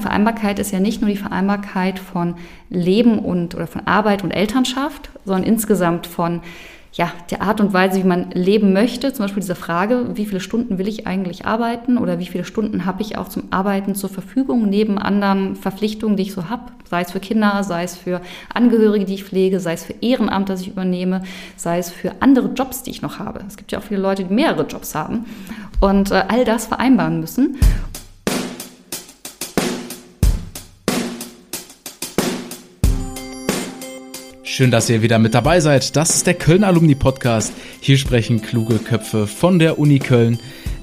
Vereinbarkeit ist ja nicht nur die Vereinbarkeit von Leben und oder von Arbeit und Elternschaft, sondern insgesamt von ja, der Art und Weise, wie man leben möchte. Zum Beispiel diese Frage, wie viele Stunden will ich eigentlich arbeiten oder wie viele Stunden habe ich auch zum Arbeiten zur Verfügung, neben anderen Verpflichtungen, die ich so habe, sei es für Kinder, sei es für Angehörige, die ich pflege, sei es für Ehrenamt, das ich übernehme, sei es für andere Jobs, die ich noch habe. Es gibt ja auch viele Leute, die mehrere Jobs haben und äh, all das vereinbaren müssen. Schön, dass ihr wieder mit dabei seid. Das ist der Köln Alumni Podcast. Hier sprechen kluge Köpfe von der Uni Köln.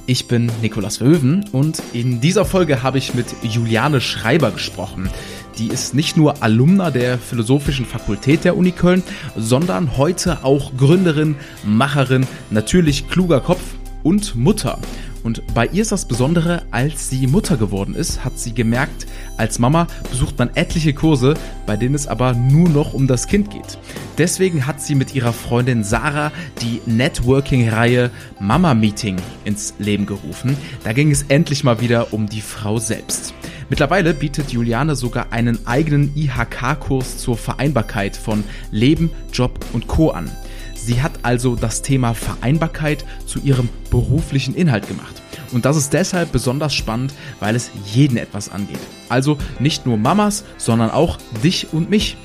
Ich bin Nikolas Verhöven und in dieser Folge habe ich mit Juliane Schreiber gesprochen. Die ist nicht nur Alumna der Philosophischen Fakultät der Uni Köln, sondern heute auch Gründerin, Macherin, natürlich kluger Kopf und Mutter. Und bei ihr ist das Besondere, als sie Mutter geworden ist, hat sie gemerkt, als Mama besucht man etliche Kurse, bei denen es aber nur noch um das Kind geht. Deswegen hat sie mit ihrer Freundin Sarah die Networking-Reihe Mama Meeting ins Leben gerufen. Da ging es endlich mal wieder um die Frau selbst. Mittlerweile bietet Juliane sogar einen eigenen IHK-Kurs zur Vereinbarkeit von Leben, Job und Co. an. Sie hat also das Thema Vereinbarkeit zu ihrem beruflichen Inhalt gemacht. Und das ist deshalb besonders spannend, weil es jeden etwas angeht. Also nicht nur Mamas, sondern auch dich und mich.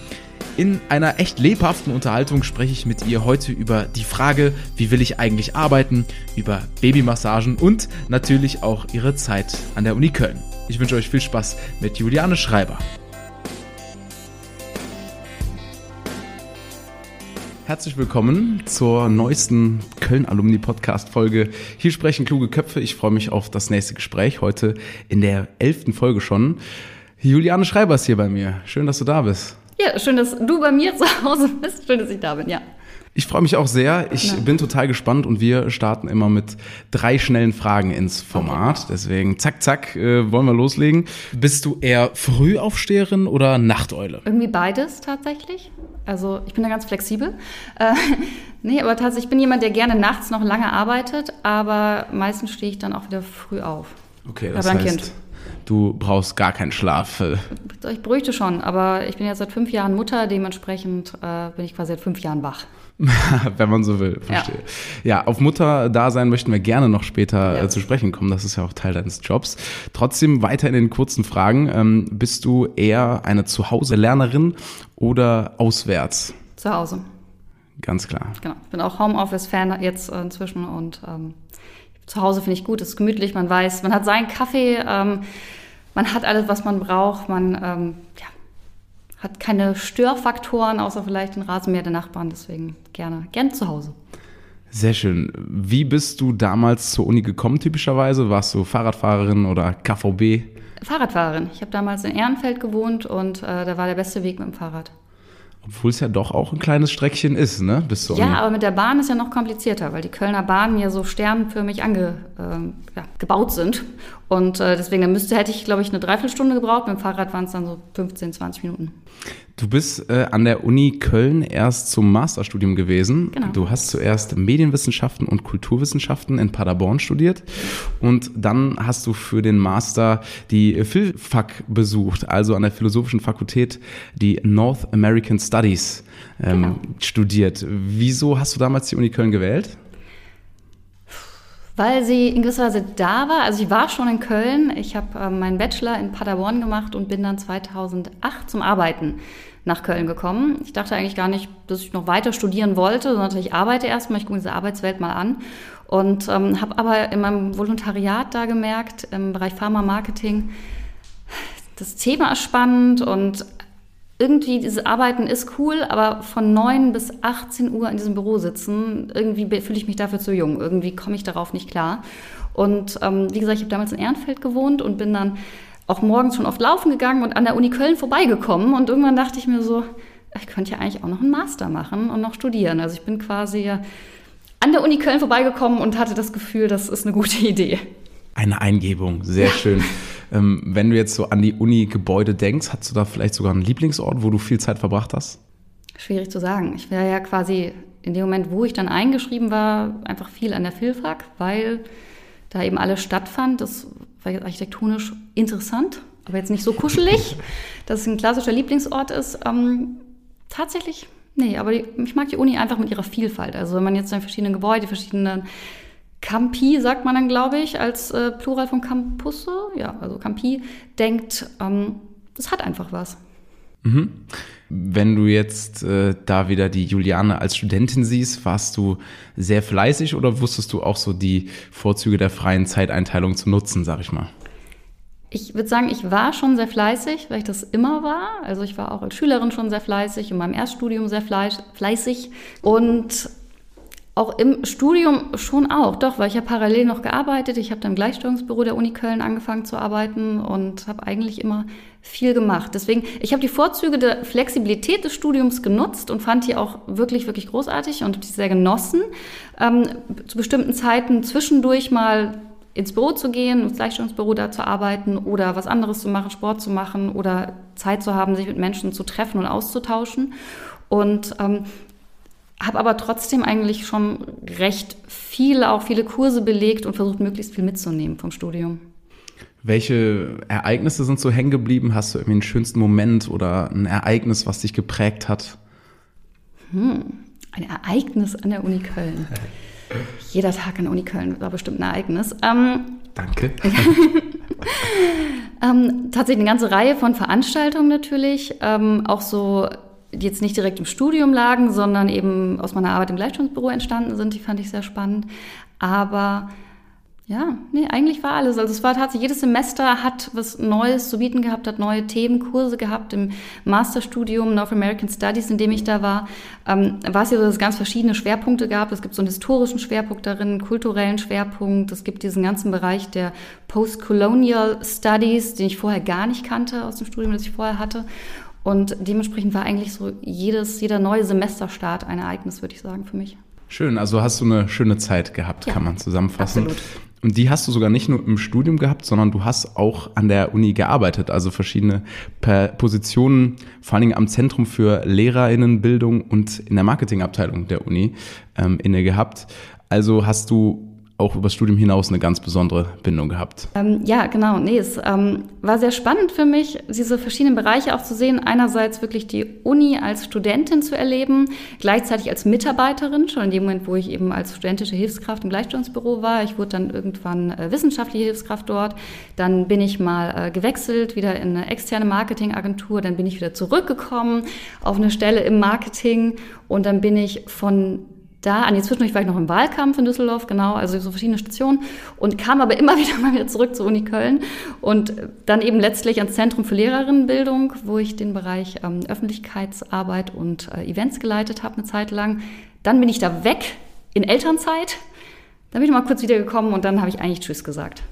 In einer echt lebhaften Unterhaltung spreche ich mit ihr heute über die Frage, wie will ich eigentlich arbeiten, über Babymassagen und natürlich auch ihre Zeit an der Uni Köln. Ich wünsche euch viel Spaß mit Juliane Schreiber. Herzlich willkommen zur neuesten Köln-Alumni-Podcast-Folge. Hier sprechen kluge Köpfe. Ich freue mich auf das nächste Gespräch. Heute in der elften Folge schon. Juliane Schreiber ist hier bei mir. Schön, dass du da bist. Ja, schön, dass du bei mir zu Hause bist. Schön, dass ich da bin, ja. Ich freue mich auch sehr. Ich ja. bin total gespannt und wir starten immer mit drei schnellen Fragen ins Format. Okay. Deswegen zack, zack, äh, wollen wir loslegen. Bist du eher Frühaufsteherin oder Nachteule? Irgendwie beides tatsächlich. Also ich bin da ganz flexibel. Äh, nee, aber tatsächlich, ich bin jemand, der gerne nachts noch lange arbeitet, aber meistens stehe ich dann auch wieder früh auf. Okay, das heißt, kind. du brauchst gar keinen Schlaf. Ich bräuchte schon, aber ich bin jetzt seit fünf Jahren Mutter, dementsprechend äh, bin ich quasi seit fünf Jahren wach. Wenn man so will, verstehe. Ja, ja auf Mutter-Dasein möchten wir gerne noch später ja. äh, zu sprechen kommen. Das ist ja auch Teil deines Jobs. Trotzdem weiter in den kurzen Fragen. Ähm, bist du eher eine Zuhause-Lernerin oder auswärts? Zu Hause. Ganz klar. Genau. Ich bin auch Homeoffice-Fan jetzt inzwischen und ähm, zu Hause finde ich gut, es ist gemütlich, man weiß, man hat seinen Kaffee, ähm, man hat alles, was man braucht, man ähm, ja, hat keine Störfaktoren, außer vielleicht den Rasenmäher der Nachbarn. Deswegen gerne, gerne zu Hause. Sehr schön. Wie bist du damals zur Uni gekommen, typischerweise? Warst du Fahrradfahrerin oder KVB? Fahrradfahrerin. Ich habe damals in Ehrenfeld gewohnt und äh, da war der beste Weg mit dem Fahrrad. Obwohl es ja doch auch ein kleines Streckchen ist, ne? Bis zur ja, Uni. aber mit der Bahn ist ja noch komplizierter, weil die Kölner Bahnen ja so sternförmig ange, äh, ja, gebaut sind. Und äh, deswegen, dann müsste, hätte ich, glaube ich, eine Dreiviertelstunde gebraucht. Mit dem Fahrrad waren es dann so 15, 20 Minuten. Du bist äh, an der Uni Köln erst zum Masterstudium gewesen. Genau. Du hast zuerst Medienwissenschaften und Kulturwissenschaften in Paderborn studiert und dann hast du für den Master die PhilFac besucht, also an der Philosophischen Fakultät die North American Studies ähm, genau. studiert. Wieso hast du damals die Uni Köln gewählt? Weil sie in gewisser Weise da war. Also ich war schon in Köln. Ich habe äh, meinen Bachelor in Paderborn gemacht und bin dann 2008 zum Arbeiten nach Köln gekommen. Ich dachte eigentlich gar nicht, dass ich noch weiter studieren wollte, sondern ich arbeite erstmal, ich gucke diese Arbeitswelt mal an. Und ähm, habe aber in meinem Volontariat da gemerkt, im Bereich Pharma-Marketing, das Thema ist spannend und irgendwie dieses Arbeiten ist cool, aber von 9 bis 18 Uhr in diesem Büro sitzen, irgendwie fühle ich mich dafür zu jung. Irgendwie komme ich darauf nicht klar. Und ähm, wie gesagt, ich habe damals in Ehrenfeld gewohnt und bin dann auch morgens schon oft laufen gegangen und an der Uni Köln vorbeigekommen. Und irgendwann dachte ich mir so, ich könnte ja eigentlich auch noch einen Master machen und noch studieren. Also ich bin quasi an der Uni Köln vorbeigekommen und hatte das Gefühl, das ist eine gute Idee. Eine Eingebung, sehr schön. Ähm, wenn du jetzt so an die Uni-Gebäude denkst, hast du da vielleicht sogar einen Lieblingsort, wo du viel Zeit verbracht hast? Schwierig zu sagen. Ich wäre ja quasi in dem Moment, wo ich dann eingeschrieben war, einfach viel an der Philfak, weil da eben alles stattfand. Das war architektonisch interessant aber jetzt nicht so kuschelig, dass es ein klassischer Lieblingsort ist. Ähm, tatsächlich, nee, aber ich mag die Uni einfach mit ihrer Vielfalt. Also wenn man jetzt in verschiedenen Gebäude, verschiedenen Campi, sagt man dann, glaube ich, als äh, Plural von Campusse, ja, also Campi, denkt, ähm, das hat einfach was. Mhm. Wenn du jetzt äh, da wieder die Juliane als Studentin siehst, warst du sehr fleißig oder wusstest du auch so die Vorzüge der freien Zeiteinteilung zu nutzen, sag ich mal? Ich würde sagen, ich war schon sehr fleißig, weil ich das immer war. Also ich war auch als Schülerin schon sehr fleißig, in meinem Erststudium sehr fleißig und auch im Studium schon auch, doch, weil ich habe parallel noch gearbeitet. Ich habe dann im Gleichstellungsbüro der Uni Köln angefangen zu arbeiten und habe eigentlich immer viel gemacht. Deswegen, ich habe die Vorzüge der Flexibilität des Studiums genutzt und fand die auch wirklich, wirklich großartig und die sehr genossen. Ähm, zu bestimmten Zeiten zwischendurch mal ins Büro zu gehen, ins Gleichstellungsbüro da zu arbeiten oder was anderes zu machen, Sport zu machen oder Zeit zu haben, sich mit Menschen zu treffen und auszutauschen. Und ähm, habe aber trotzdem eigentlich schon recht viel, auch viele Kurse belegt und versucht, möglichst viel mitzunehmen vom Studium. Welche Ereignisse sind so hängen geblieben? Hast du irgendwie einen schönsten Moment oder ein Ereignis, was dich geprägt hat? Hm, ein Ereignis an der Uni Köln. Jeder Tag an der Uni Köln war bestimmt ein Ereignis. Ähm, Danke. ähm, tatsächlich eine ganze Reihe von Veranstaltungen natürlich. Ähm, auch so jetzt nicht direkt im Studium lagen, sondern eben aus meiner Arbeit im Gleichstellungsbüro entstanden sind. Die fand ich sehr spannend. Aber ja, nee, eigentlich war alles. Also es war tatsächlich, jedes Semester hat was Neues zu bieten gehabt, hat neue Themenkurse gehabt. Im Masterstudium North American Studies, in dem ich da war, ähm, war es ja so, dass es ganz verschiedene Schwerpunkte gab. Es gibt so einen historischen Schwerpunkt darin, einen kulturellen Schwerpunkt. Es gibt diesen ganzen Bereich der Post-Colonial Studies, den ich vorher gar nicht kannte aus dem Studium, das ich vorher hatte. Und dementsprechend war eigentlich so jedes, jeder neue Semesterstart ein Ereignis, würde ich sagen, für mich. Schön, also hast du eine schöne Zeit gehabt, ja, kann man zusammenfassen. Absolut. Und die hast du sogar nicht nur im Studium gehabt, sondern du hast auch an der Uni gearbeitet, also verschiedene Positionen, vor allen Dingen am Zentrum für Lehrerinnenbildung und in der Marketingabteilung der Uni ähm, inne gehabt. Also hast du auch über das Studium hinaus eine ganz besondere Bindung gehabt. Ähm, ja, genau. Nee, es ähm, war sehr spannend für mich, diese verschiedenen Bereiche auch zu sehen. Einerseits wirklich die Uni als Studentin zu erleben, gleichzeitig als Mitarbeiterin, schon in dem Moment, wo ich eben als studentische Hilfskraft im Gleichstellungsbüro war. Ich wurde dann irgendwann äh, wissenschaftliche Hilfskraft dort. Dann bin ich mal äh, gewechselt, wieder in eine externe Marketingagentur. Dann bin ich wieder zurückgekommen auf eine Stelle im Marketing und dann bin ich von da, an die zwischendurch war ich noch im Wahlkampf in Düsseldorf, genau, also so verschiedene Stationen und kam aber immer wieder mal wieder zurück zur Uni Köln und dann eben letztlich ans Zentrum für Lehrerinnenbildung, wo ich den Bereich ähm, Öffentlichkeitsarbeit und äh, Events geleitet habe eine Zeit lang. Dann bin ich da weg in Elternzeit, dann bin ich mal kurz wiedergekommen und dann habe ich eigentlich Tschüss gesagt.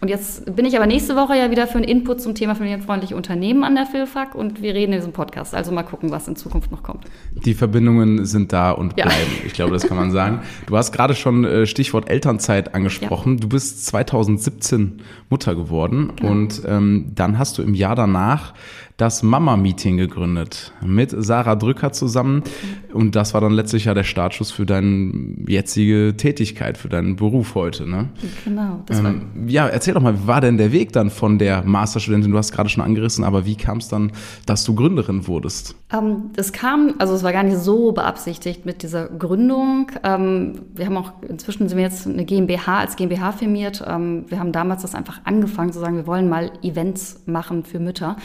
Und jetzt bin ich aber nächste Woche ja wieder für einen Input zum Thema familienfreundliche Unternehmen an der Philfak und wir reden in diesem Podcast. Also mal gucken, was in Zukunft noch kommt. Die Verbindungen sind da und bleiben. Ja. Ich glaube, das kann man sagen. Du hast gerade schon äh, Stichwort Elternzeit angesprochen. Ja. Du bist 2017 Mutter geworden genau. und ähm, dann hast du im Jahr danach das Mama-Meeting gegründet mit Sarah Drücker zusammen. Und das war dann letztlich ja der Startschuss für deine jetzige Tätigkeit, für deinen Beruf heute. Ne? Genau. Ähm, ja, erzähl doch mal, wie war denn der Weg dann von der Masterstudentin? Du hast gerade schon angerissen, aber wie kam es dann, dass du Gründerin wurdest? Ähm, das kam, also es war gar nicht so beabsichtigt mit dieser Gründung. Ähm, wir haben auch, inzwischen sind wir jetzt eine GmbH als GmbH firmiert. Ähm, wir haben damals das einfach angefangen zu sagen, wir wollen mal Events machen für Mütter.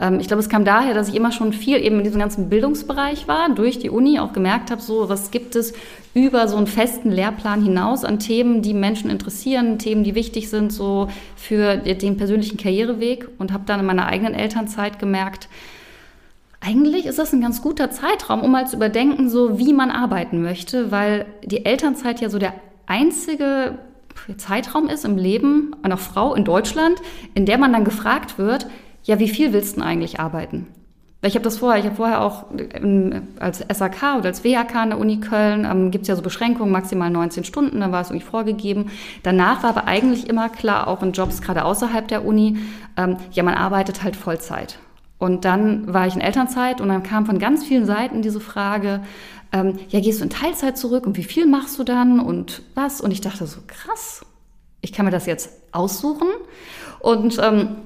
Ähm, ich glaube, es kam daher, dass ich immer schon viel eben in diesem ganzen Bildungsbereich war, durch die Uni auch gemerkt habe, so was gibt es über so einen festen Lehrplan hinaus an Themen, die Menschen interessieren, Themen, die wichtig sind so für den persönlichen Karriereweg. Und habe dann in meiner eigenen Elternzeit gemerkt, eigentlich ist das ein ganz guter Zeitraum, um mal zu überdenken, so wie man arbeiten möchte, weil die Elternzeit ja so der einzige Zeitraum ist im Leben einer Frau in Deutschland, in der man dann gefragt wird, ja, wie viel willst du denn eigentlich arbeiten? Weil ich habe das vorher, ich habe vorher auch ähm, als SAK oder als WHK an der Uni Köln, ähm, gibt es ja so Beschränkungen, maximal 19 Stunden, da war es irgendwie vorgegeben. Danach war aber eigentlich immer klar, auch in Jobs gerade außerhalb der Uni, ähm, ja, man arbeitet halt Vollzeit. Und dann war ich in Elternzeit und dann kam von ganz vielen Seiten diese Frage, ähm, ja, gehst du in Teilzeit zurück und wie viel machst du dann und was? Und ich dachte so, krass, ich kann mir das jetzt aussuchen. Und ähm,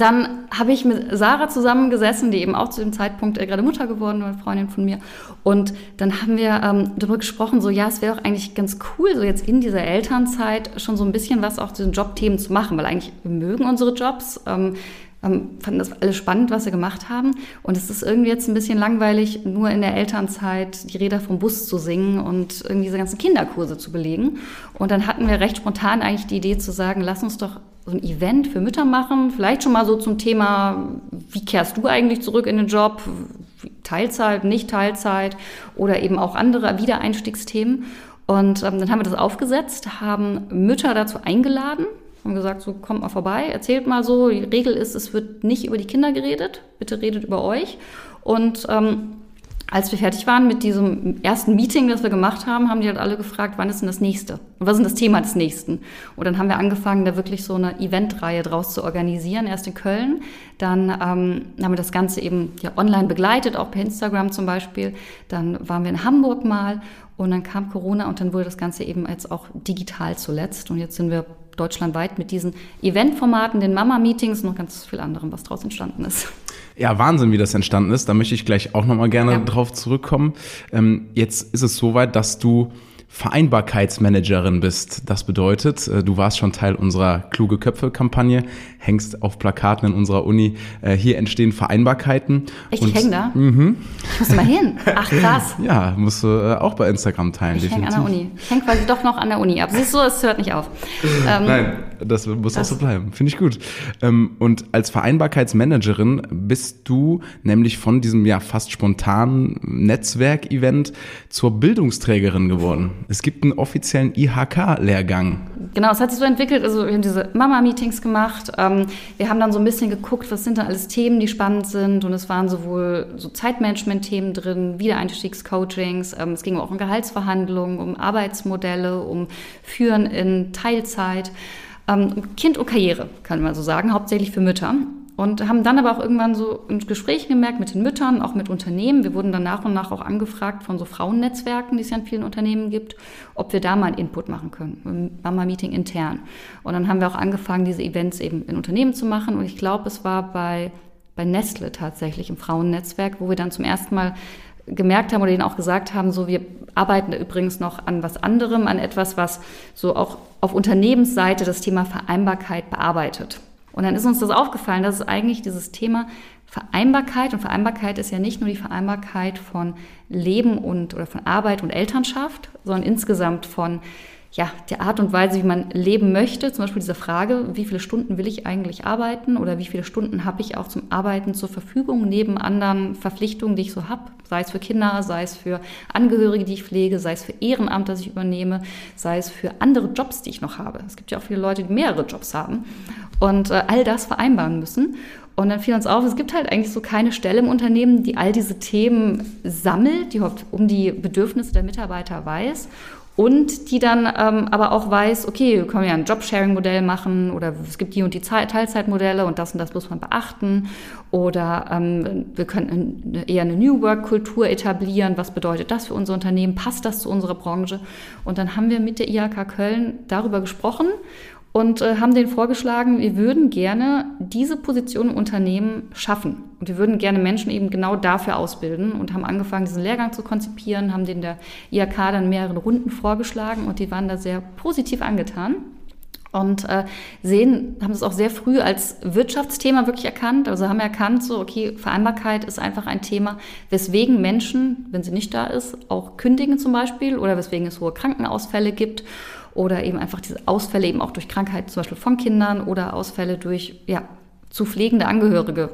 dann habe ich mit Sarah zusammengesessen, die eben auch zu dem Zeitpunkt äh, gerade Mutter geworden war, Freundin von mir. Und dann haben wir ähm, darüber gesprochen, so ja, es wäre doch eigentlich ganz cool, so jetzt in dieser Elternzeit schon so ein bisschen was auch zu den Jobthemen zu machen, weil eigentlich wir mögen unsere Jobs. Ähm, ähm, fanden das alles spannend, was sie gemacht haben. Und es ist irgendwie jetzt ein bisschen langweilig, nur in der Elternzeit die Räder vom Bus zu singen und irgendwie diese ganzen Kinderkurse zu belegen. Und dann hatten wir recht spontan eigentlich die Idee zu sagen, lass uns doch so ein Event für Mütter machen, vielleicht schon mal so zum Thema, wie kehrst du eigentlich zurück in den Job, Teilzeit, nicht Teilzeit oder eben auch andere Wiedereinstiegsthemen. Und ähm, dann haben wir das aufgesetzt, haben Mütter dazu eingeladen, haben gesagt, so kommt mal vorbei, erzählt mal so. Die Regel ist, es wird nicht über die Kinder geredet, bitte redet über euch. Und ähm, als wir fertig waren mit diesem ersten Meeting, das wir gemacht haben, haben die halt alle gefragt, wann ist denn das nächste? Und was ist denn das Thema des nächsten? Und dann haben wir angefangen, da wirklich so eine Eventreihe draus zu organisieren, erst in Köln. Dann ähm, haben wir das Ganze eben ja, online begleitet, auch per Instagram zum Beispiel. Dann waren wir in Hamburg mal und dann kam Corona und dann wurde das Ganze eben jetzt auch digital zuletzt. Und jetzt sind wir deutschlandweit mit diesen Eventformaten, den Mama-Meetings und noch ganz viel anderem, was daraus entstanden ist. Ja, Wahnsinn, wie das entstanden ist. Da möchte ich gleich auch nochmal gerne ja. drauf zurückkommen. Ähm, jetzt ist es soweit, dass du Vereinbarkeitsmanagerin bist. Das bedeutet, äh, du warst schon Teil unserer Kluge Köpfe-Kampagne, hängst auf Plakaten in unserer Uni. Äh, hier entstehen Vereinbarkeiten. Echt, ich häng da? Mhm. Ich muss mal hin. Ach, krass. ja, musst du äh, auch bei Instagram teilen. Ich häng an der Uni. Ich häng quasi doch noch an der Uni ab. Siehst du, es hört nicht auf. Ähm, Nein, das muss das. auch so bleiben. Finde ich gut. Ähm, und als Vereinbarkeitsmanagerin bist du nämlich von diesem ja fast spontanen Netzwerkevent zur Bildungsträgerin geworden. Es gibt einen offiziellen IHK-Lehrgang. Genau, es hat sich so entwickelt. Also wir haben diese Mama-Meetings gemacht. Ähm, wir haben dann so ein bisschen geguckt, was sind da alles Themen, die spannend sind. Und es waren sowohl so Zeitmanagement-Themen drin, Wiedereinstiegscoachings. Ähm, es ging auch um Gehaltsverhandlungen, um Arbeitsmodelle, um Führen in Teilzeit. Ähm, kind und Karriere, kann man so sagen, hauptsächlich für Mütter. Und haben dann aber auch irgendwann so in Gesprächen gemerkt mit den Müttern, auch mit Unternehmen. Wir wurden dann nach und nach auch angefragt von so Frauennetzwerken, die es ja in vielen Unternehmen gibt, ob wir da mal einen Input machen können, ein Mama-Meeting intern. Und dann haben wir auch angefangen, diese Events eben in Unternehmen zu machen. Und ich glaube, es war bei, bei Nestle tatsächlich im Frauennetzwerk, wo wir dann zum ersten Mal gemerkt haben oder ihnen auch gesagt haben, so wir arbeiten übrigens noch an was anderem, an etwas, was so auch auf Unternehmensseite das Thema Vereinbarkeit bearbeitet. Und dann ist uns das aufgefallen, dass es eigentlich dieses Thema Vereinbarkeit und Vereinbarkeit ist ja nicht nur die Vereinbarkeit von Leben und oder von Arbeit und Elternschaft, sondern insgesamt von ja, der Art und Weise, wie man leben möchte. Zum Beispiel diese Frage, wie viele Stunden will ich eigentlich arbeiten oder wie viele Stunden habe ich auch zum Arbeiten zur Verfügung, neben anderen Verpflichtungen, die ich so habe, sei es für Kinder, sei es für Angehörige, die ich pflege, sei es für Ehrenamt, das ich übernehme, sei es für andere Jobs, die ich noch habe. Es gibt ja auch viele Leute, die mehrere Jobs haben und äh, all das vereinbaren müssen. Und dann fiel uns auf, es gibt halt eigentlich so keine Stelle im Unternehmen, die all diese Themen sammelt, die um die Bedürfnisse der Mitarbeiter weiß und die dann ähm, aber auch weiß, okay, wir können ja ein Jobsharing-Modell machen oder es gibt die und die Teilzeitmodelle und das und das muss man beachten oder ähm, wir können eher eine New Work-Kultur etablieren. Was bedeutet das für unser Unternehmen? Passt das zu unserer Branche? Und dann haben wir mit der IHK Köln darüber gesprochen und äh, haben denen vorgeschlagen, wir würden gerne diese Position im Unternehmen schaffen. Und wir würden gerne Menschen eben genau dafür ausbilden und haben angefangen, diesen Lehrgang zu konzipieren, haben den der IHK dann mehrere Runden vorgeschlagen und die waren da sehr positiv angetan und äh, sehen, haben es auch sehr früh als Wirtschaftsthema wirklich erkannt. Also haben erkannt, so, okay, Vereinbarkeit ist einfach ein Thema, weswegen Menschen, wenn sie nicht da ist, auch kündigen zum Beispiel oder weswegen es hohe Krankenausfälle gibt oder eben einfach diese Ausfälle eben auch durch Krankheit zum Beispiel von Kindern oder Ausfälle durch ja, zu pflegende Angehörige,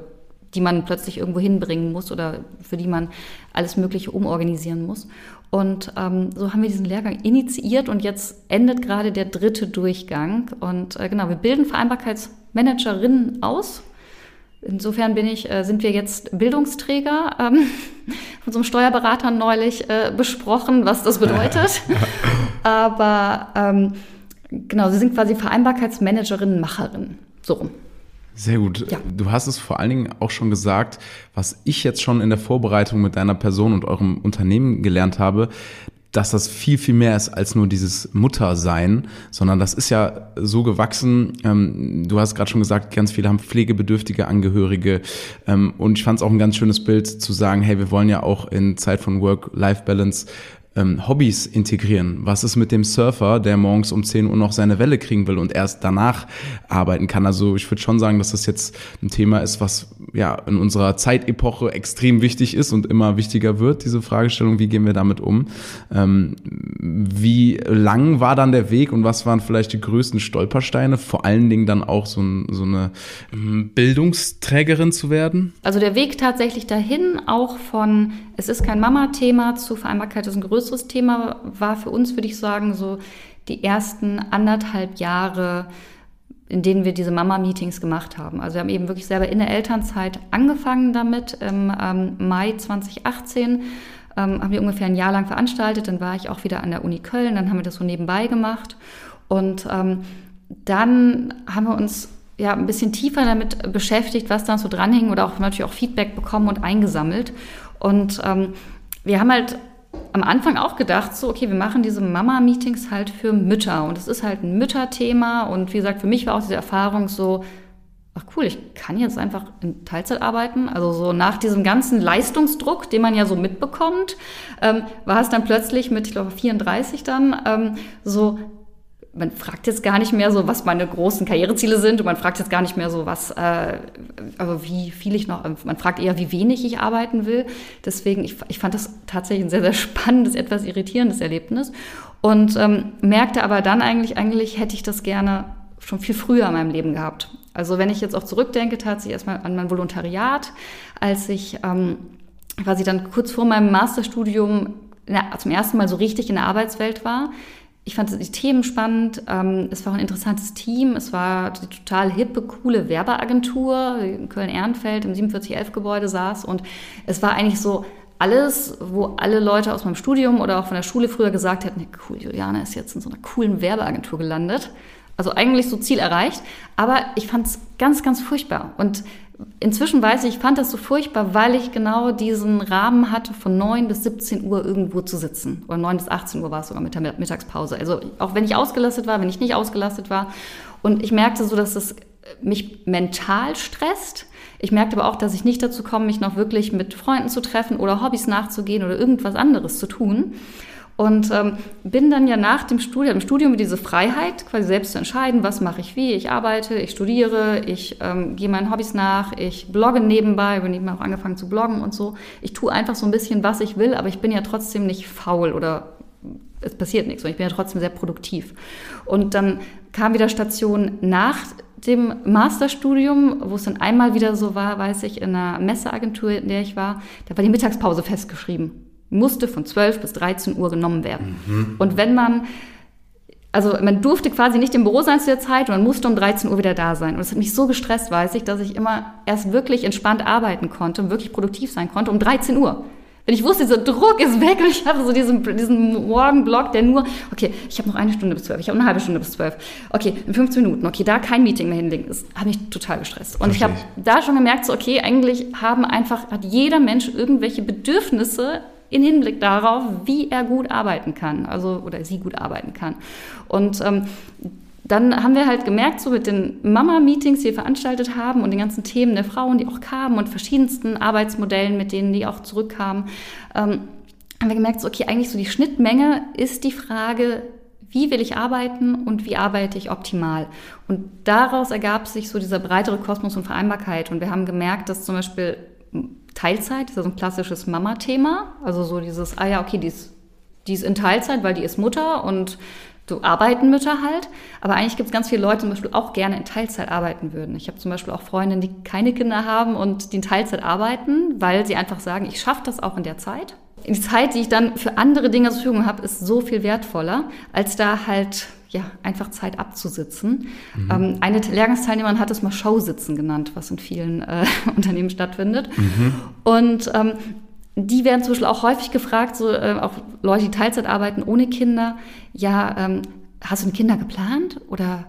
die man plötzlich irgendwo hinbringen muss oder für die man alles Mögliche umorganisieren muss. Und ähm, so haben wir diesen Lehrgang initiiert und jetzt endet gerade der dritte Durchgang. Und äh, genau, wir bilden Vereinbarkeitsmanagerinnen aus Insofern bin ich, äh, sind wir jetzt Bildungsträger. Ähm, von so einem Steuerberater neulich äh, besprochen, was das bedeutet. Aber ähm, genau, sie sind quasi Vereinbarkeitsmanagerinnen, Macherinnen. So rum. Sehr gut. Ja. Du hast es vor allen Dingen auch schon gesagt, was ich jetzt schon in der Vorbereitung mit deiner Person und eurem Unternehmen gelernt habe, dass das viel, viel mehr ist als nur dieses Muttersein, sondern das ist ja so gewachsen. Ähm, du hast gerade schon gesagt, ganz viele haben pflegebedürftige Angehörige. Ähm, und ich fand es auch ein ganz schönes Bild zu sagen, hey, wir wollen ja auch in Zeit von Work-Life-Balance ähm, Hobbys integrieren. Was ist mit dem Surfer, der morgens um 10 Uhr noch seine Welle kriegen will und erst danach arbeiten kann? Also ich würde schon sagen, dass das jetzt ein Thema ist, was ja in unserer Zeitepoche extrem wichtig ist und immer wichtiger wird, diese Fragestellung, wie gehen wir damit um? Ähm, wie lang war dann der Weg und was waren vielleicht die größten Stolpersteine? Vor allen Dingen dann auch so, so eine ähm, Bildungsträgerin zu werden? Also der Weg tatsächlich dahin, auch von es ist kein Mama-Thema zu Vereinbarkeit ist ein größeres Thema, war für uns, würde ich sagen, so die ersten anderthalb Jahre, in denen wir diese Mama-Meetings gemacht haben. Also wir haben eben wirklich selber in der Elternzeit angefangen damit. Im ähm, Mai 2018 ähm, haben wir ungefähr ein Jahr lang veranstaltet. Dann war ich auch wieder an der Uni Köln. Dann haben wir das so nebenbei gemacht. Und ähm, dann haben wir uns ja, ein bisschen tiefer damit beschäftigt, was da so dranhing oder auch natürlich auch Feedback bekommen und eingesammelt. Und ähm, wir haben halt am Anfang auch gedacht, so, okay, wir machen diese Mama-Meetings halt für Mütter. Und es ist halt ein Mütterthema. Und wie gesagt, für mich war auch diese Erfahrung so, ach cool, ich kann jetzt einfach in Teilzeit arbeiten. Also so nach diesem ganzen Leistungsdruck, den man ja so mitbekommt, ähm, war es dann plötzlich mit, ich glaube, 34 dann ähm, so, man fragt jetzt gar nicht mehr so, was meine großen Karriereziele sind und man fragt jetzt gar nicht mehr so, was, äh, also wie viel ich noch, man fragt eher, wie wenig ich arbeiten will. Deswegen, ich, ich fand das tatsächlich ein sehr, sehr spannendes, etwas irritierendes Erlebnis und ähm, merkte aber dann eigentlich, eigentlich hätte ich das gerne schon viel früher in meinem Leben gehabt. Also wenn ich jetzt auch zurückdenke, tatsächlich erstmal an mein Volontariat, als ich ähm, quasi dann kurz vor meinem Masterstudium zum ersten Mal so richtig in der Arbeitswelt war, ich fand die Themen spannend. Ähm, es war ein interessantes Team. Es war die total hippe, coole Werbeagentur, die in Köln-Ehrenfeld im 4711-Gebäude saß. Und es war eigentlich so alles, wo alle Leute aus meinem Studium oder auch von der Schule früher gesagt hätten, cool, Juliane ist jetzt in so einer coolen Werbeagentur gelandet. Also eigentlich so Ziel erreicht. Aber ich fand es ganz, ganz furchtbar. Und inzwischen weiß ich, ich fand das so furchtbar, weil ich genau diesen Rahmen hatte, von 9 bis 17 Uhr irgendwo zu sitzen. Oder 9 bis 18 Uhr war es sogar mit der Mittagspause. Also auch wenn ich ausgelastet war, wenn ich nicht ausgelastet war. Und ich merkte so, dass es mich mental stresst. Ich merkte aber auch, dass ich nicht dazu komme, mich noch wirklich mit Freunden zu treffen oder Hobbys nachzugehen oder irgendwas anderes zu tun. Und ähm, bin dann ja nach dem Studium, im Studium diese Freiheit, quasi selbst zu entscheiden, was mache ich wie. Ich arbeite, ich studiere, ich ähm, gehe meinen Hobbys nach, ich blogge nebenbei, bin eben auch angefangen zu bloggen und so. Ich tue einfach so ein bisschen, was ich will, aber ich bin ja trotzdem nicht faul oder es passiert nichts und ich bin ja trotzdem sehr produktiv. Und dann kam wieder Station nach dem Masterstudium, wo es dann einmal wieder so war, weiß ich, in einer Messeagentur, in der ich war, da war die Mittagspause festgeschrieben musste von 12 bis 13 Uhr genommen werden. Mhm. Und wenn man, also man durfte quasi nicht im Büro sein zu der Zeit und man musste um 13 Uhr wieder da sein. Und es hat mich so gestresst, weiß ich, dass ich immer erst wirklich entspannt arbeiten konnte und wirklich produktiv sein konnte um 13 Uhr. Wenn ich wusste, dieser Druck ist weg und ich habe so diesen, diesen Morgenblock, der nur, okay, ich habe noch eine Stunde bis zwölf, ich habe eine halbe Stunde bis zwölf, okay, in 15 Minuten, okay, da kein Meeting mehr hinlegen, das hat mich total gestresst. Und Verstehe. ich habe da schon gemerkt, so, okay, eigentlich haben einfach, hat jeder Mensch irgendwelche Bedürfnisse in Hinblick darauf, wie er gut arbeiten kann, also oder sie gut arbeiten kann. Und ähm, dann haben wir halt gemerkt, so mit den Mama-Meetings, die wir veranstaltet haben und den ganzen Themen der Frauen, die auch kamen und verschiedensten Arbeitsmodellen, mit denen die auch zurückkamen, ähm, haben wir gemerkt, so, okay, eigentlich so die Schnittmenge ist die Frage, wie will ich arbeiten und wie arbeite ich optimal? Und daraus ergab sich so dieser breitere Kosmos und Vereinbarkeit. Und wir haben gemerkt, dass zum Beispiel Teilzeit, ist ja so ein klassisches Mama-Thema. Also so dieses, ah ja, okay, die ist, die ist in Teilzeit, weil die ist Mutter und so arbeiten Mütter halt. Aber eigentlich gibt es ganz viele Leute, die zum Beispiel auch gerne in Teilzeit arbeiten würden. Ich habe zum Beispiel auch Freundinnen, die keine Kinder haben und die in Teilzeit arbeiten, weil sie einfach sagen, ich schaffe das auch in der Zeit. Die Zeit, die ich dann für andere Dinge zur Verfügung habe, ist so viel wertvoller, als da halt ja, einfach Zeit abzusitzen. Mhm. Ähm, eine Lehrgangsteilnehmerin hat es mal Showsitzen genannt, was in vielen äh, Unternehmen stattfindet. Mhm. Und ähm, die werden zum Beispiel auch häufig gefragt, so äh, auch Leute, die Teilzeit arbeiten ohne Kinder, ja, ähm, hast du Kinder geplant oder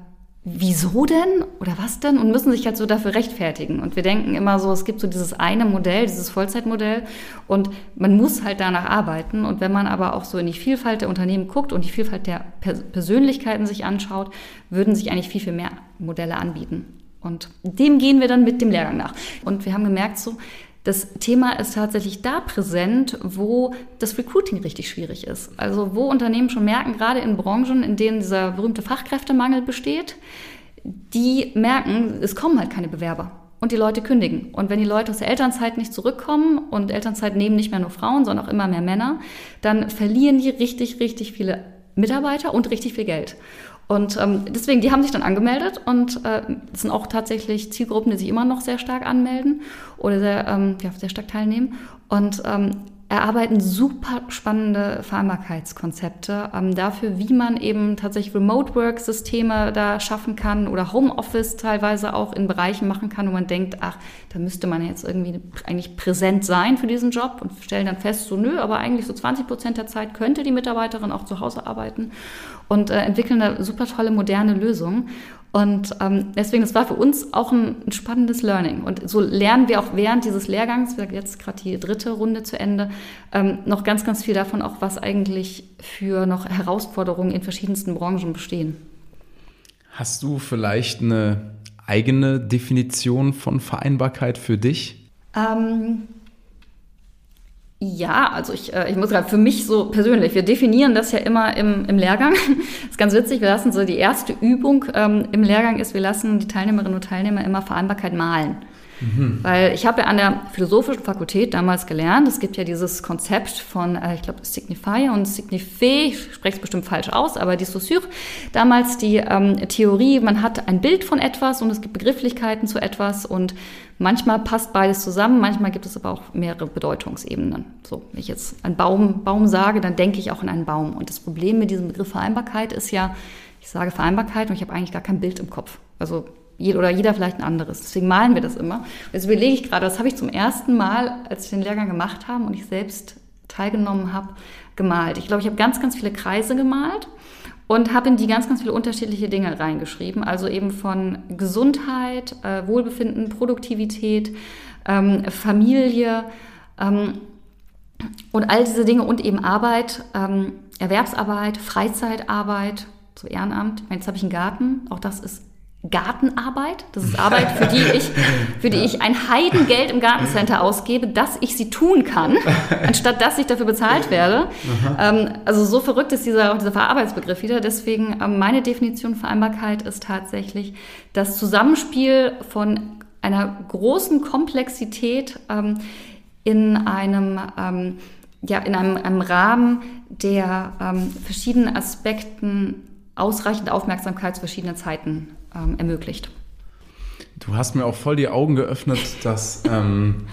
wieso denn oder was denn und müssen sich halt so dafür rechtfertigen. Und wir denken immer so, es gibt so dieses eine Modell, dieses Vollzeitmodell und man muss halt danach arbeiten. Und wenn man aber auch so in die Vielfalt der Unternehmen guckt und die Vielfalt der Persönlichkeiten sich anschaut, würden sich eigentlich viel, viel mehr Modelle anbieten. Und dem gehen wir dann mit dem Lehrgang nach. Und wir haben gemerkt, so, das Thema ist tatsächlich da präsent, wo das Recruiting richtig schwierig ist. Also wo Unternehmen schon merken, gerade in Branchen, in denen dieser berühmte Fachkräftemangel besteht, die merken, es kommen halt keine Bewerber und die Leute kündigen. Und wenn die Leute aus der Elternzeit nicht zurückkommen und Elternzeit nehmen nicht mehr nur Frauen, sondern auch immer mehr Männer, dann verlieren die richtig, richtig viele Mitarbeiter und richtig viel Geld. Und ähm, deswegen, die haben sich dann angemeldet und äh, sind auch tatsächlich Zielgruppen, die sich immer noch sehr stark anmelden oder sehr, ähm, ja, sehr stark teilnehmen. Und ähm, erarbeiten super spannende Vereinbarkeitskonzepte ähm, dafür, wie man eben tatsächlich Remote-Work-Systeme da schaffen kann oder Homeoffice teilweise auch in Bereichen machen kann, wo man denkt, ach, da müsste man jetzt irgendwie eigentlich präsent sein für diesen Job und stellen dann fest, so nö, aber eigentlich so 20 Prozent der Zeit könnte die Mitarbeiterin auch zu Hause arbeiten und äh, entwickeln da super tolle moderne Lösungen. Und ähm, deswegen, das war für uns auch ein, ein, spannendes Learning. Und so lernen wir auch während dieses Lehrgangs, wir jetzt gerade die dritte Runde zu Ende, ähm, noch ganz, ganz viel davon, auch was eigentlich für noch Herausforderungen in verschiedensten Branchen bestehen. Hast du vielleicht eine eigene Definition von Vereinbarkeit für dich? Ähm, ja, also ich, äh, ich muss gerade für mich so persönlich, wir definieren das ja immer im, im Lehrgang. Das ist ganz witzig, wir lassen so die erste Übung ähm, im Lehrgang ist, wir lassen die Teilnehmerinnen und Teilnehmer immer Vereinbarkeit malen. Mhm. Weil ich habe ja an der Philosophischen Fakultät damals gelernt, es gibt ja dieses Konzept von, äh, ich glaube, Signify und Signifé, ich spreche es bestimmt falsch aus, aber die Saussure, damals die ähm, Theorie, man hat ein Bild von etwas und es gibt Begrifflichkeiten zu etwas und manchmal passt beides zusammen, manchmal gibt es aber auch mehrere Bedeutungsebenen. So, wenn ich jetzt einen Baum, Baum sage, dann denke ich auch an einen Baum. Und das Problem mit diesem Begriff Vereinbarkeit ist ja, ich sage Vereinbarkeit und ich habe eigentlich gar kein Bild im Kopf. Also oder jeder vielleicht ein anderes. Deswegen malen wir das immer. jetzt überlege ich gerade, das habe ich zum ersten Mal, als wir den Lehrgang gemacht haben und ich selbst teilgenommen habe, gemalt. Ich glaube, ich habe ganz, ganz viele Kreise gemalt und habe in die ganz, ganz viele unterschiedliche Dinge reingeschrieben. Also eben von Gesundheit, äh, Wohlbefinden, Produktivität, ähm, Familie ähm, und all diese Dinge und eben Arbeit, ähm, Erwerbsarbeit, Freizeitarbeit, so Ehrenamt. Jetzt habe ich einen Garten, auch das ist Gartenarbeit. Das ist Arbeit, für die ich, für die ich ein Heidengeld im Gartencenter ausgebe, dass ich sie tun kann, anstatt dass ich dafür bezahlt werde. Ähm, also so verrückt ist dieser, dieser Verarbeitsbegriff wieder. Deswegen ähm, meine Definition Vereinbarkeit ist tatsächlich das Zusammenspiel von einer großen Komplexität ähm, in einem ähm, ja, in einem, einem Rahmen, der ähm, verschiedenen Aspekten ausreichend Aufmerksamkeit zu verschiedenen Zeiten ähm, ermöglicht. Du hast mir auch voll die Augen geöffnet, dass ähm,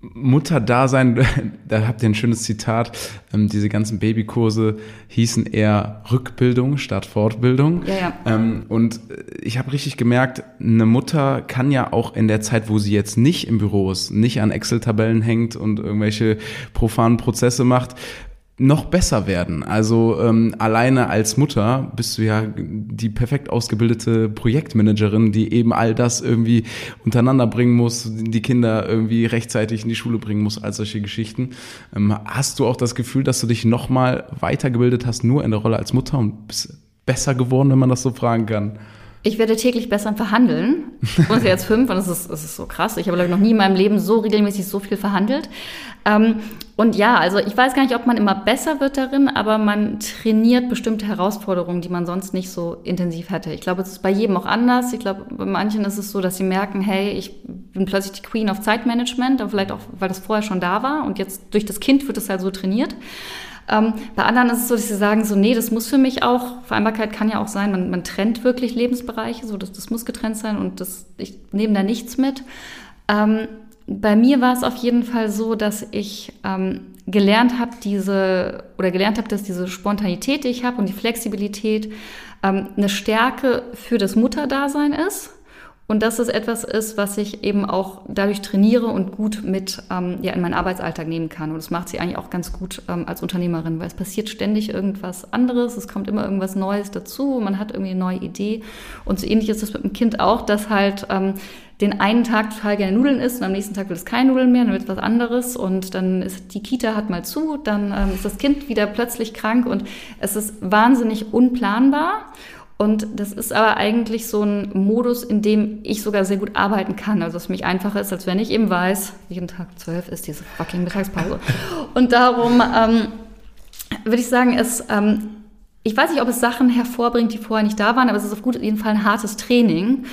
Mutterdasein, da habt ihr ein schönes Zitat, ähm, diese ganzen Babykurse hießen eher Rückbildung statt Fortbildung. Ja, ja. Ähm, und ich habe richtig gemerkt, eine Mutter kann ja auch in der Zeit, wo sie jetzt nicht im Büro ist, nicht an Excel-Tabellen hängt und irgendwelche profanen Prozesse macht, noch besser werden. Also ähm, alleine als Mutter bist du ja die perfekt ausgebildete Projektmanagerin, die eben all das irgendwie untereinander bringen muss, die Kinder irgendwie rechtzeitig in die Schule bringen muss, all solche Geschichten. Ähm, hast du auch das Gefühl, dass du dich nochmal weitergebildet hast, nur in der Rolle als Mutter und bist besser geworden, wenn man das so fragen kann? Ich werde täglich besser verhandeln. Ich bin jetzt fünf und das ist, das ist so krass. Ich habe, noch nie in meinem Leben so regelmäßig so viel verhandelt. Ähm, und ja, also ich weiß gar nicht, ob man immer besser wird darin, aber man trainiert bestimmte Herausforderungen, die man sonst nicht so intensiv hätte. Ich glaube, es ist bei jedem auch anders. Ich glaube, bei manchen ist es so, dass sie merken, hey, ich bin plötzlich die Queen of Zeitmanagement, aber vielleicht auch, weil das vorher schon da war und jetzt durch das Kind wird es halt so trainiert. Ähm, bei anderen ist es so, dass sie sagen, so, nee, das muss für mich auch, Vereinbarkeit kann ja auch sein, man, man trennt wirklich Lebensbereiche, so, das, das muss getrennt sein und das, ich nehme da nichts mit. Ähm, bei mir war es auf jeden Fall so, dass ich ähm, gelernt habe, diese, oder gelernt habe, dass diese Spontanität, die ich habe und die Flexibilität ähm, eine Stärke für das Mutterdasein ist und dass es etwas ist, was ich eben auch dadurch trainiere und gut mit ähm, ja, in meinen Arbeitsalltag nehmen kann. Und das macht sie eigentlich auch ganz gut ähm, als Unternehmerin, weil es passiert ständig irgendwas anderes, es kommt immer irgendwas Neues dazu, man hat irgendwie eine neue Idee. Und so ähnlich ist es mit dem Kind auch, dass halt ähm, den einen Tag total gerne Nudeln isst und am nächsten Tag will es keine Nudeln mehr, dann wird es was anderes und dann ist die Kita hat mal zu, dann ähm, ist das Kind wieder plötzlich krank und es ist wahnsinnig unplanbar. Und das ist aber eigentlich so ein Modus, in dem ich sogar sehr gut arbeiten kann. Also es für mich einfacher ist, als wenn ich eben weiß, jeden Tag zwölf ist diese fucking Mittagspause. Und darum ähm, würde ich sagen, es, ähm, ich weiß nicht, ob es Sachen hervorbringt, die vorher nicht da waren, aber es ist auf jeden Fall ein hartes Training.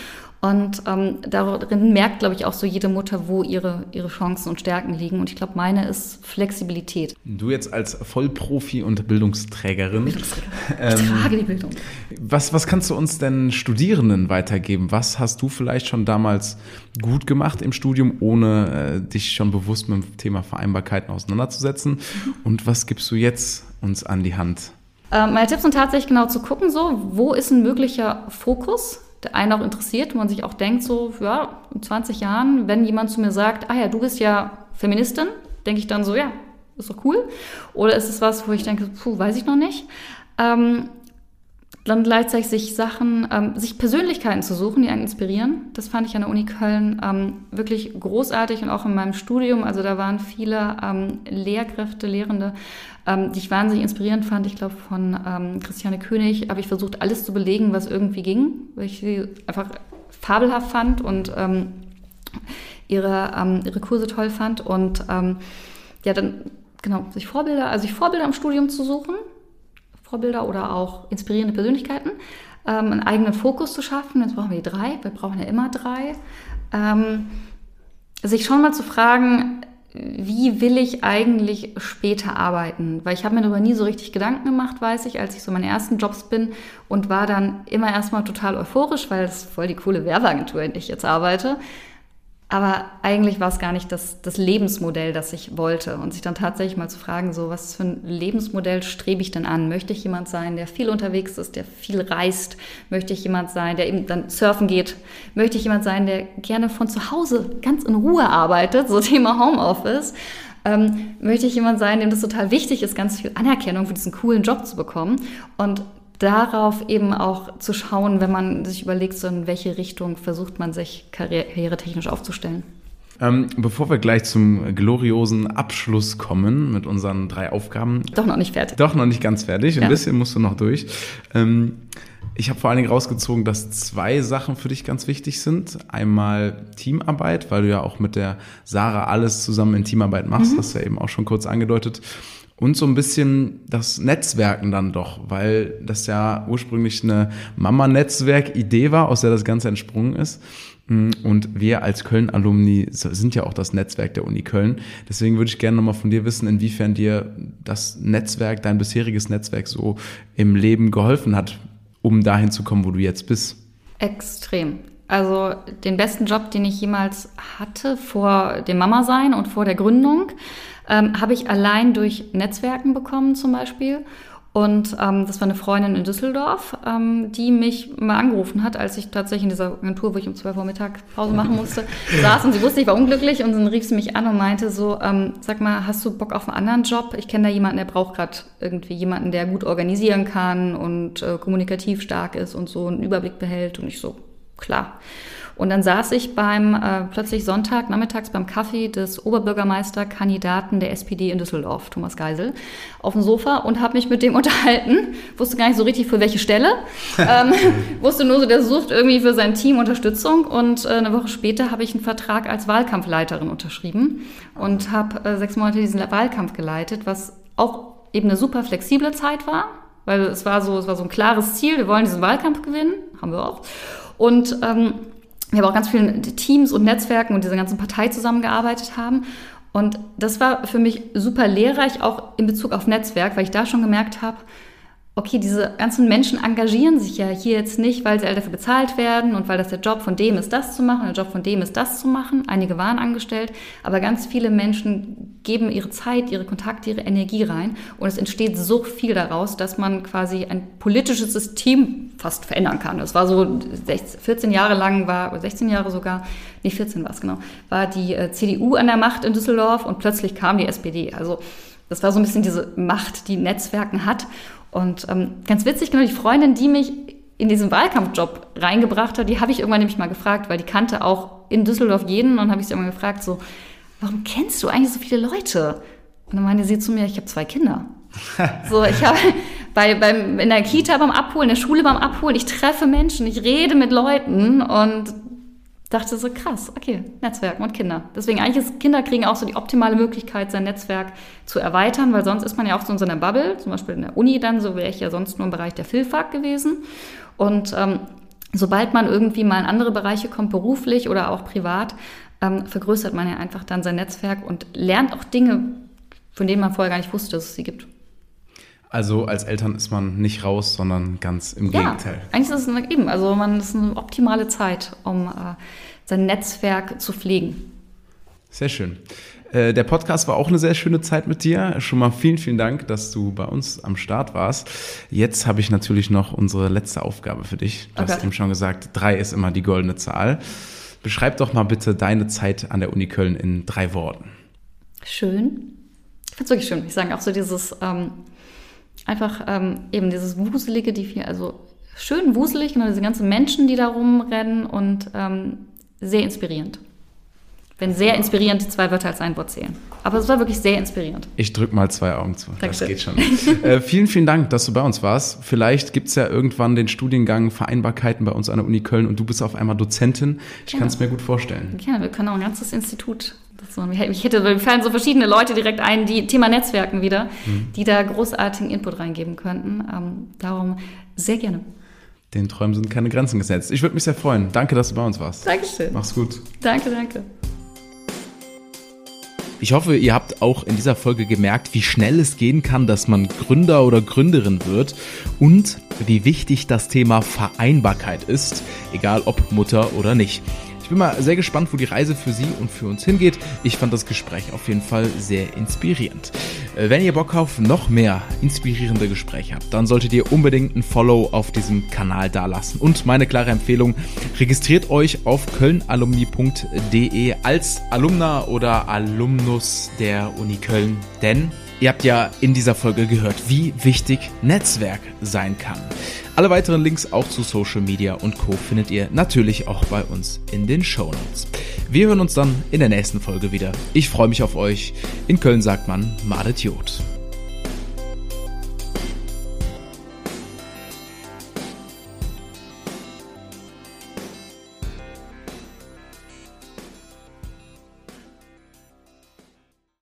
Und ähm, darin merkt, glaube ich, auch so jede Mutter, wo ihre, ihre Chancen und Stärken liegen. Und ich glaube, meine ist Flexibilität. Du jetzt als Vollprofi und Bildungsträgerin. Bildungsträger. Ähm, ich trage die Bildung. Was, was kannst du uns denn Studierenden weitergeben? Was hast du vielleicht schon damals gut gemacht im Studium, ohne äh, dich schon bewusst mit dem Thema Vereinbarkeiten auseinanderzusetzen? Mhm. Und was gibst du jetzt uns an die Hand? Äh, meine Tipps sind tatsächlich genau zu gucken, so, wo ist ein möglicher Fokus? Einen auch interessiert, wo man sich auch denkt, so, ja, in 20 Jahren, wenn jemand zu mir sagt, ah ja, du bist ja Feministin, denke ich dann so, ja, ist doch cool. Oder ist es was, wo ich denke, puh, weiß ich noch nicht. Ähm, dann gleichzeitig sich Sachen, ähm, sich Persönlichkeiten zu suchen, die einen inspirieren. Das fand ich an der Uni Köln ähm, wirklich großartig und auch in meinem Studium. Also da waren viele ähm, Lehrkräfte, Lehrende, ähm, die ich wahnsinnig inspirierend fand. Ich glaube, von ähm, Christiane König habe ich versucht, alles zu belegen, was irgendwie ging, weil ich sie einfach fabelhaft fand und ähm, ihre, ähm, ihre Kurse toll fand. Und ähm, ja, dann genau, sich Vorbilder, also sich Vorbilder im Studium zu suchen, Vorbilder oder auch inspirierende Persönlichkeiten, ähm, einen eigenen Fokus zu schaffen. Jetzt brauchen wir die drei, wir brauchen ja immer drei. Ähm, sich schon mal zu fragen, wie will ich eigentlich später arbeiten? Weil ich habe mir darüber nie so richtig Gedanken gemacht, weiß ich, als ich so meine ersten Jobs bin und war dann immer erstmal total euphorisch, weil es voll die coole Werbeagentur, in der ich jetzt arbeite. Aber eigentlich war es gar nicht das, das Lebensmodell, das ich wollte. Und sich dann tatsächlich mal zu fragen, so was für ein Lebensmodell strebe ich denn an? Möchte ich jemand sein, der viel unterwegs ist, der viel reist? Möchte ich jemand sein, der eben dann surfen geht? Möchte ich jemand sein, der gerne von zu Hause ganz in Ruhe arbeitet? So Thema Homeoffice. Ähm, möchte ich jemand sein, dem das total wichtig ist, ganz viel Anerkennung für diesen coolen Job zu bekommen? Und darauf eben auch zu schauen, wenn man sich überlegt, so in welche Richtung versucht man sich karrieretechnisch aufzustellen. Ähm, bevor wir gleich zum gloriosen Abschluss kommen mit unseren drei Aufgaben. Doch noch nicht fertig. Doch noch nicht ganz fertig. Ein ja. bisschen musst du noch durch. Ähm, ich habe vor allen Dingen rausgezogen, dass zwei Sachen für dich ganz wichtig sind. Einmal Teamarbeit, weil du ja auch mit der Sarah alles zusammen in Teamarbeit machst, mhm. hast du ja eben auch schon kurz angedeutet. Und so ein bisschen das Netzwerken dann doch, weil das ja ursprünglich eine Mama-Netzwerk-Idee war, aus der das Ganze entsprungen ist. Und wir als Köln-Alumni sind ja auch das Netzwerk der Uni Köln. Deswegen würde ich gerne nochmal von dir wissen, inwiefern dir das Netzwerk, dein bisheriges Netzwerk so im Leben geholfen hat, um dahin zu kommen, wo du jetzt bist. Extrem. Also den besten Job, den ich jemals hatte vor dem Mama-Sein und vor der Gründung, ähm, habe ich allein durch Netzwerken bekommen zum Beispiel. Und ähm, das war eine Freundin in Düsseldorf, ähm, die mich mal angerufen hat, als ich tatsächlich in dieser Agentur, wo ich um 12 Uhr Mittag Pause machen musste, saß und sie wusste, ich war unglücklich und dann rief sie mich an und meinte so, ähm, sag mal, hast du Bock auf einen anderen Job? Ich kenne da jemanden, der braucht gerade irgendwie jemanden, der gut organisieren kann und äh, kommunikativ stark ist und so einen Überblick behält. Und ich so, klar. Und dann saß ich beim äh, plötzlich Sonntag nachmittags beim Kaffee des Oberbürgermeisterkandidaten der SPD in Düsseldorf, Thomas Geisel, auf dem Sofa und habe mich mit dem unterhalten. Wusste gar nicht so richtig für welche Stelle. ähm, wusste nur so, der sucht irgendwie für sein Team Unterstützung. Und äh, eine Woche später habe ich einen Vertrag als Wahlkampfleiterin unterschrieben und habe äh, sechs Monate diesen Wahlkampf geleitet, was auch eben eine super flexible Zeit war, weil es war so, es war so ein klares Ziel, wir wollen diesen Wahlkampf gewinnen, haben wir auch. Und ähm, wir haben auch ganz vielen Teams und Netzwerken und dieser ganzen Partei zusammengearbeitet haben. Und das war für mich super lehrreich, auch in Bezug auf Netzwerk, weil ich da schon gemerkt habe, okay, diese ganzen Menschen engagieren sich ja hier jetzt nicht, weil sie all dafür bezahlt werden und weil das der Job von dem ist, das zu machen, der Job von dem ist, das zu machen. Einige waren angestellt, aber ganz viele Menschen geben ihre Zeit, ihre Kontakte, ihre Energie rein und es entsteht so viel daraus, dass man quasi ein politisches System fast verändern kann. Das war so 14 Jahre lang war, oder 16 Jahre sogar, nee, 14 war es genau, war die äh, CDU an der Macht in Düsseldorf und plötzlich kam die SPD. Also das war so ein bisschen diese Macht, die Netzwerken hat. Und ähm, ganz witzig, genau die Freundin, die mich in diesen Wahlkampfjob reingebracht hat, die habe ich irgendwann nämlich mal gefragt, weil die kannte auch in Düsseldorf jeden und habe ich sie irgendwann gefragt, so, warum kennst du eigentlich so viele Leute? Und dann meinte sie zu mir, ich habe zwei Kinder. so, ich habe bei, beim, in der Kita beim Abholen, in der Schule beim Abholen, ich treffe Menschen, ich rede mit Leuten und dachte so, krass, okay, Netzwerken und Kinder. Deswegen eigentlich ist Kinder kriegen auch so die optimale Möglichkeit, sein Netzwerk zu erweitern, weil sonst ist man ja auch so in so einer Bubble, zum Beispiel in der Uni dann, so wäre ich ja sonst nur im Bereich der Filfak gewesen. Und ähm, sobald man irgendwie mal in andere Bereiche kommt, beruflich oder auch privat, ähm, vergrößert man ja einfach dann sein Netzwerk und lernt auch Dinge, von denen man vorher gar nicht wusste, dass es sie gibt. Also als Eltern ist man nicht raus, sondern ganz im ja, Gegenteil. Eigentlich ist es eben, also man ist eine optimale Zeit, um äh, sein Netzwerk zu pflegen. Sehr schön. Äh, der Podcast war auch eine sehr schöne Zeit mit dir. Schon mal vielen, vielen Dank, dass du bei uns am Start warst. Jetzt habe ich natürlich noch unsere letzte Aufgabe für dich. Du okay. hast eben schon gesagt, drei ist immer die goldene Zahl. Beschreib doch mal bitte deine Zeit an der Uni Köln in drei Worten. Schön. Ich finde es wirklich schön. Ich sage auch so dieses ähm, einfach ähm, eben dieses Wuselige, die viel, also schön wuselig, genau diese ganzen Menschen, die da rumrennen und ähm, sehr inspirierend. Wenn sehr inspirierend die zwei Wörter als ein Wort zählen. Aber es war wirklich sehr inspirierend. Ich drücke mal zwei Augen zu. Dankeschön. Das geht schon. äh, vielen, vielen Dank, dass du bei uns warst. Vielleicht gibt es ja irgendwann den Studiengang Vereinbarkeiten bei uns an der Uni Köln und du bist auf einmal Dozentin. Ich kann es mir gut vorstellen. Ja, wir können auch ein ganzes Institut ich hätte, mir fallen so verschiedene Leute direkt ein, die Thema Netzwerken wieder, mhm. die da großartigen Input reingeben könnten. Ähm, darum sehr gerne. Den Träumen sind keine Grenzen gesetzt. Ich würde mich sehr freuen. Danke, dass du bei uns warst. Dankeschön. Mach's gut. Danke, danke. Ich hoffe, ihr habt auch in dieser Folge gemerkt, wie schnell es gehen kann, dass man Gründer oder Gründerin wird und wie wichtig das Thema Vereinbarkeit ist, egal ob Mutter oder nicht. Ich bin mal sehr gespannt, wo die Reise für Sie und für uns hingeht. Ich fand das Gespräch auf jeden Fall sehr inspirierend. Äh, wenn ihr Bock auf noch mehr inspirierende Gespräche habt, dann solltet ihr unbedingt ein Follow auf diesem Kanal dalassen. Und meine klare Empfehlung, registriert euch auf kölnalumni.de als Alumna oder Alumnus der Uni Köln, denn Ihr habt ja in dieser Folge gehört, wie wichtig Netzwerk sein kann. Alle weiteren Links auch zu Social Media und Co. findet ihr natürlich auch bei uns in den Show Notes. Wir hören uns dann in der nächsten Folge wieder. Ich freue mich auf euch. In Köln sagt man Madet Jod.